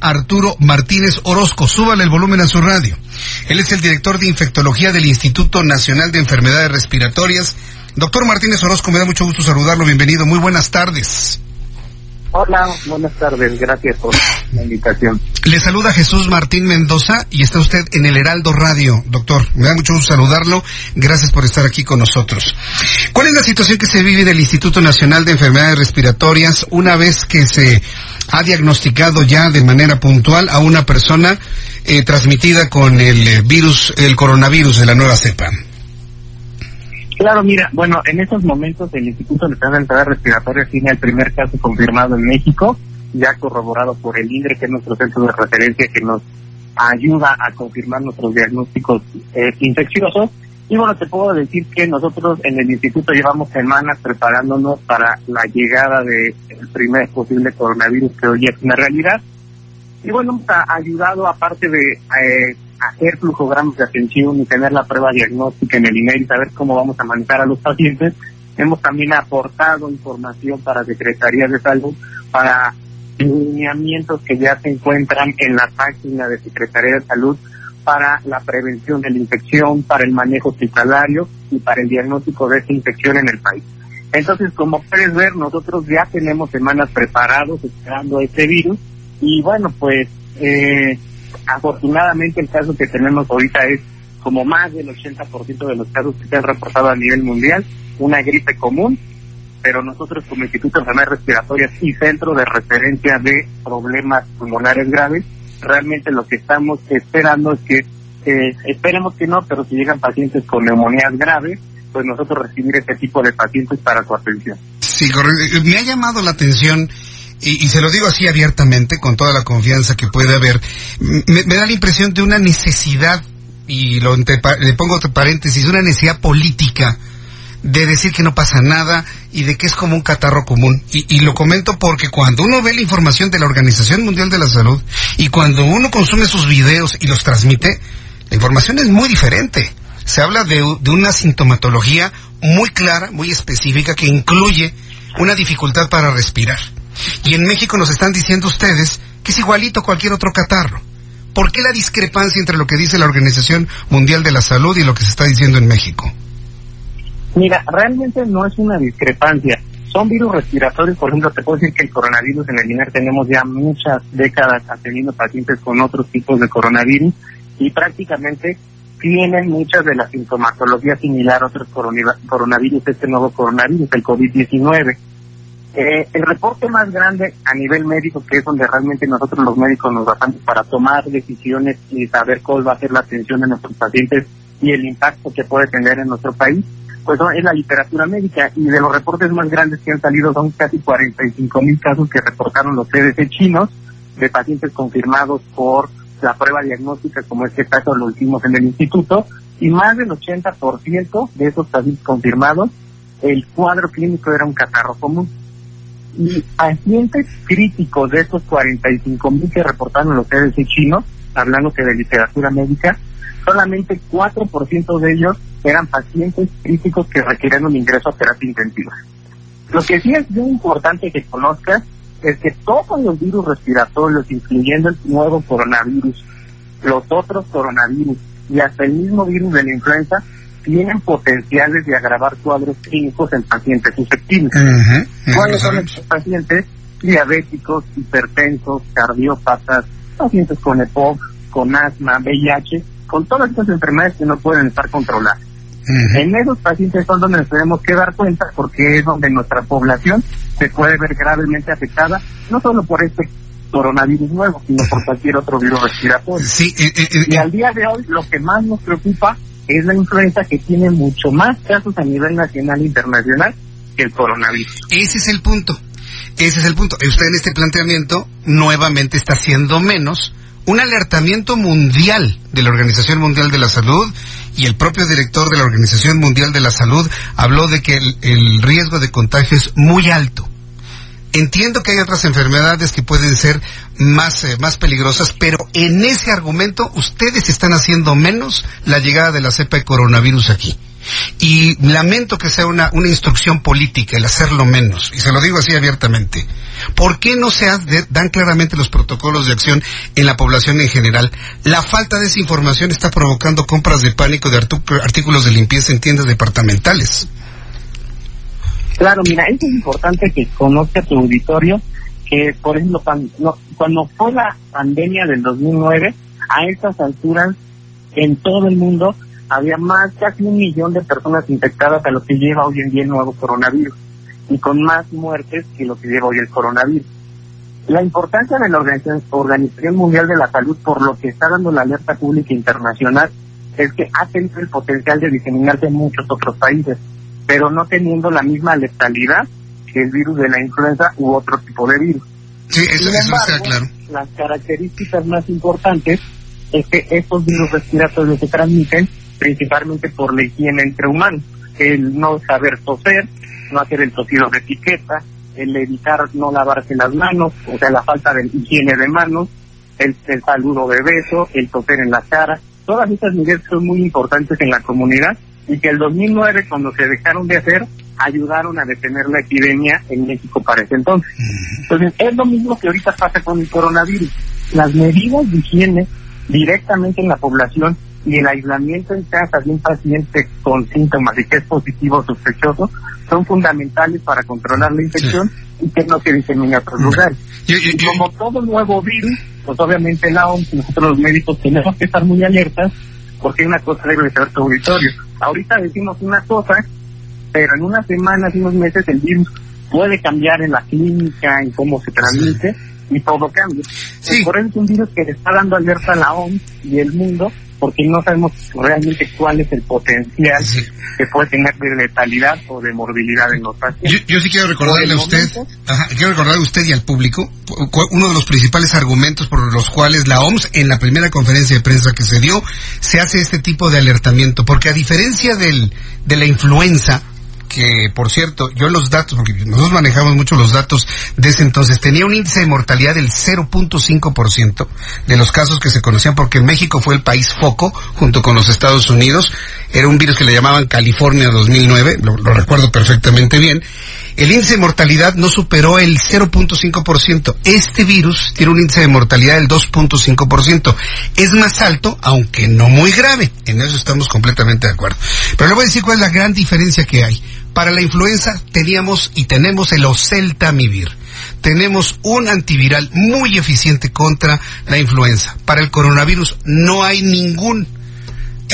Arturo Martínez Orozco, súbale el volumen a su radio. Él es el director de infectología del Instituto Nacional de Enfermedades Respiratorias. Doctor Martínez Orozco, me da mucho gusto saludarlo. Bienvenido. Muy buenas tardes. Hola, buenas tardes. Gracias por la invitación. Le saluda Jesús Martín Mendoza y está usted en el Heraldo Radio, doctor. Me da mucho gusto saludarlo. Gracias por estar aquí con nosotros. ¿Cuál es la situación que se vive del Instituto Nacional de Enfermedades Respiratorias una vez que se ha diagnosticado ya de manera puntual a una persona eh, transmitida con el eh, virus, el coronavirus de la nueva cepa? Claro, mira, bueno, en estos momentos el Instituto de Enfermedades Respiratorias tiene el primer caso confirmado en México, ya corroborado por el INDRE, que es nuestro centro de referencia que nos ayuda a confirmar nuestros diagnósticos eh, infecciosos. Y bueno, te puedo decir que nosotros en el instituto llevamos semanas preparándonos para la llegada del primer posible coronavirus que hoy es una realidad. Y bueno, ha ayudado, aparte de eh, hacer flujogramas de atención y tener la prueba diagnóstica en el INER y saber cómo vamos a manejar a los pacientes, hemos también aportado información para secretarías de salud, para lineamientos que ya se encuentran en la página de Secretaría de Salud para la prevención de la infección, para el manejo hospitalario y para el diagnóstico de esta infección en el país. Entonces, como puedes ver, nosotros ya tenemos semanas preparados esperando este virus y bueno, pues eh, afortunadamente el caso que tenemos ahorita es como más del 80% de los casos que se han reportado a nivel mundial, una gripe común, pero nosotros como Instituto de Enfermedades Respiratorias y Centro de Referencia de Problemas Pulmonares Graves, realmente lo que estamos esperando es que, eh, esperemos que no, pero si llegan pacientes con neumonías graves, pues nosotros recibir este tipo de pacientes para su atención. Sí, correcto. Me ha llamado la atención y, se lo digo así abiertamente, con toda la confianza que puede haber, me, me da la impresión de una necesidad, y lo entre, le pongo otro paréntesis, una necesidad política de decir que no pasa nada y de que es como un catarro común. Y, y, lo comento porque cuando uno ve la información de la Organización Mundial de la Salud y cuando uno consume sus videos y los transmite, la información es muy diferente. Se habla de, de una sintomatología muy clara, muy específica, que incluye una dificultad para respirar. Y en México nos están diciendo ustedes que es igualito a cualquier otro catarro. ¿Por qué la discrepancia entre lo que dice la Organización Mundial de la Salud y lo que se está diciendo en México? Mira, realmente no es una discrepancia. Son virus respiratorios, por ejemplo, te puedo decir que el coronavirus en el INER tenemos ya muchas décadas atendiendo pacientes con otros tipos de coronavirus y prácticamente tienen muchas de la sintomatología similar a otros coronavirus, este nuevo coronavirus, el COVID-19. Eh, el reporte más grande a nivel médico, que es donde realmente nosotros los médicos nos basamos para tomar decisiones y saber cuál va a ser la atención de nuestros pacientes y el impacto que puede tener en nuestro país, pues es la literatura médica y de los reportes más grandes que han salido son casi 45 mil casos que reportaron los CDC chinos de pacientes confirmados por la prueba diagnóstica, como este caso lo hicimos en el instituto, y más del 80% de esos pacientes confirmados, el cuadro clínico era un catarro común. Y pacientes críticos de estos 45 mil que reportaron los CDC chinos, hablando que de literatura médica, solamente 4% de ellos eran pacientes críticos que requerían un ingreso a terapia intensiva. Lo que sí es muy importante que conozcas es que todos los virus respiratorios, incluyendo el nuevo coronavirus, los otros coronavirus y hasta el mismo virus de la influenza, tienen potenciales de agravar cuadros clínicos en pacientes susceptibles. Uh -huh. ¿Cuáles son estos pacientes? Diabéticos, hipertensos, cardiópatas, pacientes con EPOC, con asma, VIH, con todas estas enfermedades que no pueden estar controladas. Uh -huh. En esos pacientes son donde nos tenemos que dar cuenta porque es donde nuestra población se puede ver gravemente afectada, no solo por este coronavirus nuevo, sino por cualquier otro virus respiratorio. Sí, eh, eh, y al día de hoy lo que más nos preocupa es la influenza que tiene mucho más casos a nivel nacional e internacional que el coronavirus. Ese es el punto. Ese es el punto. Usted en este planteamiento nuevamente está haciendo menos un alertamiento mundial de la Organización Mundial de la Salud y el propio director de la Organización Mundial de la Salud habló de que el, riesgo de contagio es muy alto. Entiendo que hay otras enfermedades que pueden ser más, eh, más peligrosas, pero en ese argumento ustedes están haciendo menos la llegada de la cepa de coronavirus aquí. Y lamento que sea una, una instrucción política el hacerlo menos, y se lo digo así abiertamente. ¿Por qué no se dan claramente los protocolos de acción en la población en general? La falta de esa información está provocando compras de pánico de artículos de limpieza en tiendas departamentales. Claro, mira, es importante que conozca tu auditorio que, por ejemplo, cuando, fue la pandemia del 2009, a estas alturas, en todo el mundo, había más, casi un millón de personas infectadas a lo que lleva hoy en día el nuevo coronavirus y con más muertes que lo que lleva hoy el coronavirus. La importancia de la Organización, Mundial de la Salud, por lo que está dando la alerta pública internacional, es que ha tenido el potencial de diseminarse en muchos otros países, pero no teniendo la misma letalidad que el virus de la influenza u otro tipo de virus. Sí, eso, está claro. Las características más importantes es que estos virus respiratorios se transmiten principalmente por la higiene entre humanos, el no saber toser, no hacer el tosido de etiqueta, el evitar no lavarse las manos, o sea, la falta de higiene de manos, el, saludo de beso, el toser en la cara, todas estas medidas son muy importantes en la comunidad y que el 2009 cuando se dejaron de hacer ayudaron a detener la epidemia en México para ese entonces. Entonces es lo mismo que ahorita pasa con el coronavirus. Las medidas de higiene directamente en la población y el aislamiento en casa de un paciente con síntomas y que es positivo o sospechoso son fundamentales para controlar la infección y que no se disemine a otros lugares. y como todo nuevo virus, pues obviamente la OMS, nosotros los médicos tenemos que estar muy alertas porque una cosa debe ser tu auditorio. Ahorita decimos una cosa, pero en unas semanas y unos meses el virus puede cambiar en la clínica, en cómo se transmite y todo cambia. Por eso es un virus que le está dando alerta a la OMS y el mundo porque no sabemos realmente cuál es el potencial que puede tener de letalidad o de morbilidad en los pacientes. Yo, sí quiero recordarle a usted, quiero recordarle a usted y al público uno de los principales argumentos por los cuales la OMS en la primera conferencia de prensa que se dio se hace este tipo de alertamiento, porque a diferencia del, de la influenza, que por cierto, yo los datos, porque nosotros manejamos mucho los datos de ese entonces, tenía un índice de mortalidad del 0.5% de los casos que se conocían, porque México fue el país foco junto con los Estados Unidos. Era un virus que le llamaban California 2009, lo, lo recuerdo perfectamente bien. El índice de mortalidad no superó el 0.5%. Este virus tiene un índice de mortalidad del 2.5%. Es más alto, aunque no muy grave. En eso estamos completamente de acuerdo. Pero le voy a decir cuál es la gran diferencia que hay. Para la influenza teníamos y tenemos el oseltamivir. Tenemos un antiviral muy eficiente contra la influenza. Para el coronavirus no hay ningún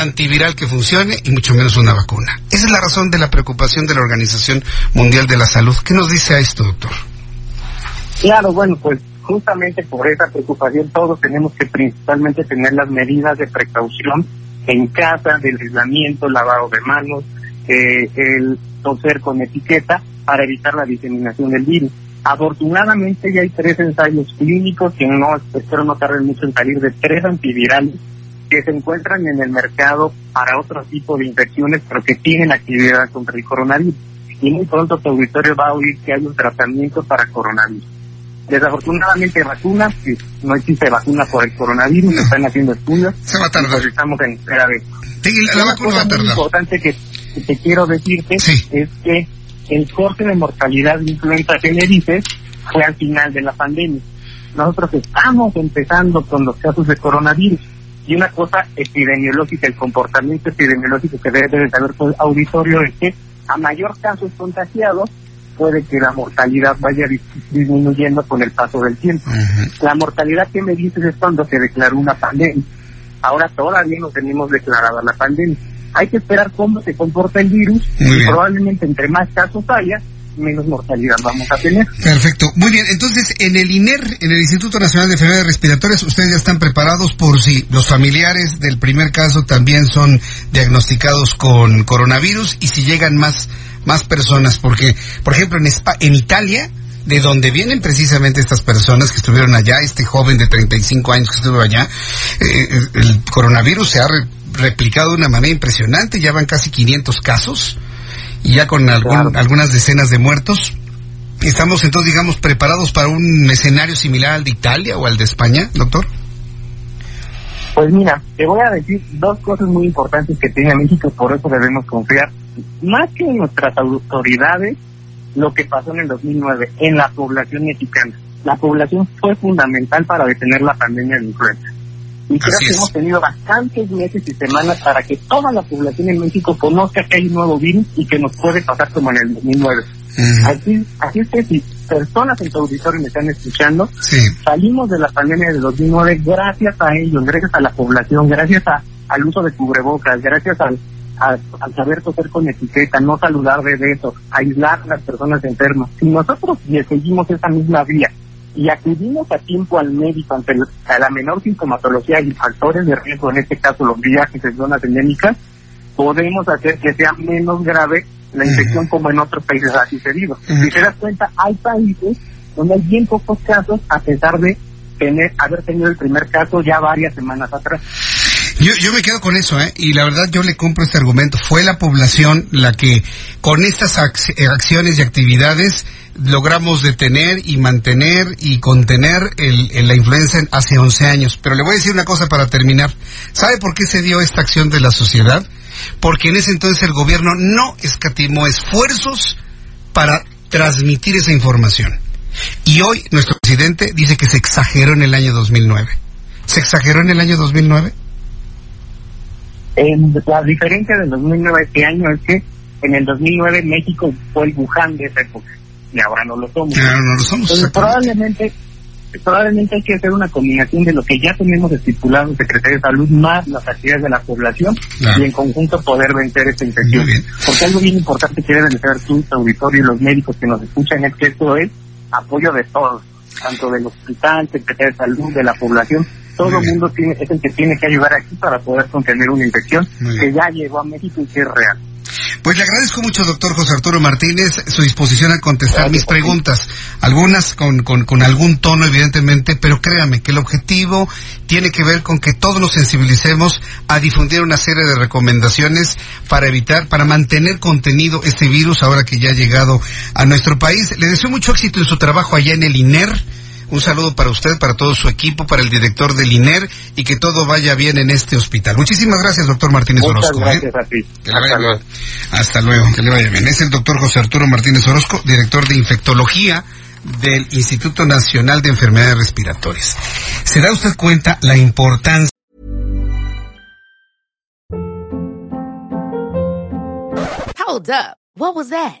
antiviral que funcione y mucho menos una vacuna. Esa es la razón de la preocupación de la Organización Mundial de la Salud. ¿Qué nos dice a esto, doctor? Claro, bueno, pues justamente por esa preocupación todos tenemos que principalmente tener las medidas de precaución en casa, del aislamiento, lavado de manos, eh, el toser con etiqueta para evitar la diseminación del virus. Afortunadamente ya hay tres ensayos clínicos que no espero no tarden mucho en salir de tres antivirales que se encuentran en el mercado para otro tipo de infecciones, pero que tienen actividad contra el coronavirus. Y muy pronto tu auditorio va a oír que hay un tratamiento para coronavirus. Desafortunadamente vacunas, no existe vacuna por el coronavirus, se están haciendo estudios. Se va a tardar. Estamos en espera de la, vacuna va a tardar. Importante que, te quiero decirte es que el corte de mortalidad de influenza que dices fue al final de la pandemia. Nosotros estamos empezando con los casos de coronavirus y una cosa epidemiológica, el comportamiento epidemiológico que debe de saber todo el auditorio es que a mayor casos contagiados, puede que la mortalidad vaya disminuyendo con el paso del tiempo. La mortalidad que me dices es cuando se declaró una pandemia. Ahora todavía no tenemos declarada la pandemia. Hay que esperar cómo se comporta el virus y probablemente entre más casos haya, menos mortalidad vamos a tener. Perfecto. Muy bien, entonces en el INER, en el Instituto Nacional de Enfermedades Respiratorias, ustedes ya están preparados por si los familiares del primer caso también son diagnosticados con coronavirus y si llegan más, más personas, porque, por ejemplo, en, en Italia de donde vienen precisamente estas personas que estuvieron allá, este joven de 35 años que estuvo allá, eh, el coronavirus se ha replicado de una manera impresionante, ya van casi 500 casos y ya con algunas decenas de muertos. ¿Estamos entonces, digamos, preparados para un escenario similar al de Italia o al de España, doctor? Pues mira, te voy a decir dos cosas muy importantes que tiene México, por eso debemos confiar, más que en nuestras autoridades, lo que pasó en el 2009 en la población mexicana. La población fue fundamental para detener la pandemia de influenza. Y creo que hemos tenido bastantes meses y semanas para que toda la población en México conozca que hay un nuevo virus y que nos puede pasar como en el 2009. así, así es que si personas en tu auditorio me están escuchando, salimos de la pandemia de 2009 gracias a ellos, gracias a la población, gracias a, al uso de cubrebocas, gracias al, al saber toser con etiqueta, no saludar de besos, aislar a las personas enfermas. Si nosotros seguimos esa misma vía y acudimos a tiempo al médico ante la menor sintomatología y factores de riesgo, en este caso los viajes en zonas endémicas, podemos hacer que sea menos grave la infección como en otros países ha sucedido. Si te das cuenta, hay países donde hay bien pocos casos a pesar de tener haber tenido el primer caso ya varias semanas atrás. Yo, yo me quedo con eso, ¿eh? Y la verdad yo le compro este argumento. Fue la población la que con estas acciones y actividades logramos detener y mantener y contener el, la influenza hace 11 años. Pero le voy a decir una cosa para terminar. ¿Sabe por qué se dio esta acción de la sociedad? Porque en ese entonces el gobierno no escatimó esfuerzos para transmitir esa información. Y hoy nuestro presidente dice que se exageró en el año 2009. ¿Se exageró en el año 2009? la diferencia del 2009 este año es que en el 2009 México fue el Wuhan de esa época y ahora no lo somos. no lo somos. probablemente, probablemente hay que hacer una combinación de lo que ya tenemos estipulado en Secretaría de Salud más las actividades de la población y en conjunto poder vencer esta infección. Porque algo bien importante que deben ser tú, tu auditorio y los médicos que nos escuchan es que esto es apoyo de todos, tanto del hospital, Secretaría de Salud, de la población, todo el mundo tiene, es el que tiene que ayudar aquí para poder contener una infección que ya llegó a México y que es real. Pues le agradezco mucho, doctor José Arturo Martínez, su disposición a contestar mis preguntas, algunas con, con, con, algún tono, evidentemente, pero créame que el objetivo tiene que ver con que todos nos sensibilicemos a difundir una serie de recomendaciones para evitar, para mantener contenido este virus ahora que ya ha llegado a nuestro país. Le deseo mucho éxito en su trabajo allá en el INER un saludo para usted, para todo su equipo, para el director del INER y que todo vaya bien en este hospital. Muchísimas gracias, doctor Martínez Orozco. ¿eh? Gracias a ti. Hasta, luego. Hasta luego, que le vaya bien. Es el doctor José Arturo Martínez Orozco, director de infectología del Instituto Nacional de Enfermedades Respiratorias. ¿Se da usted cuenta la importancia? Hold up. What was that?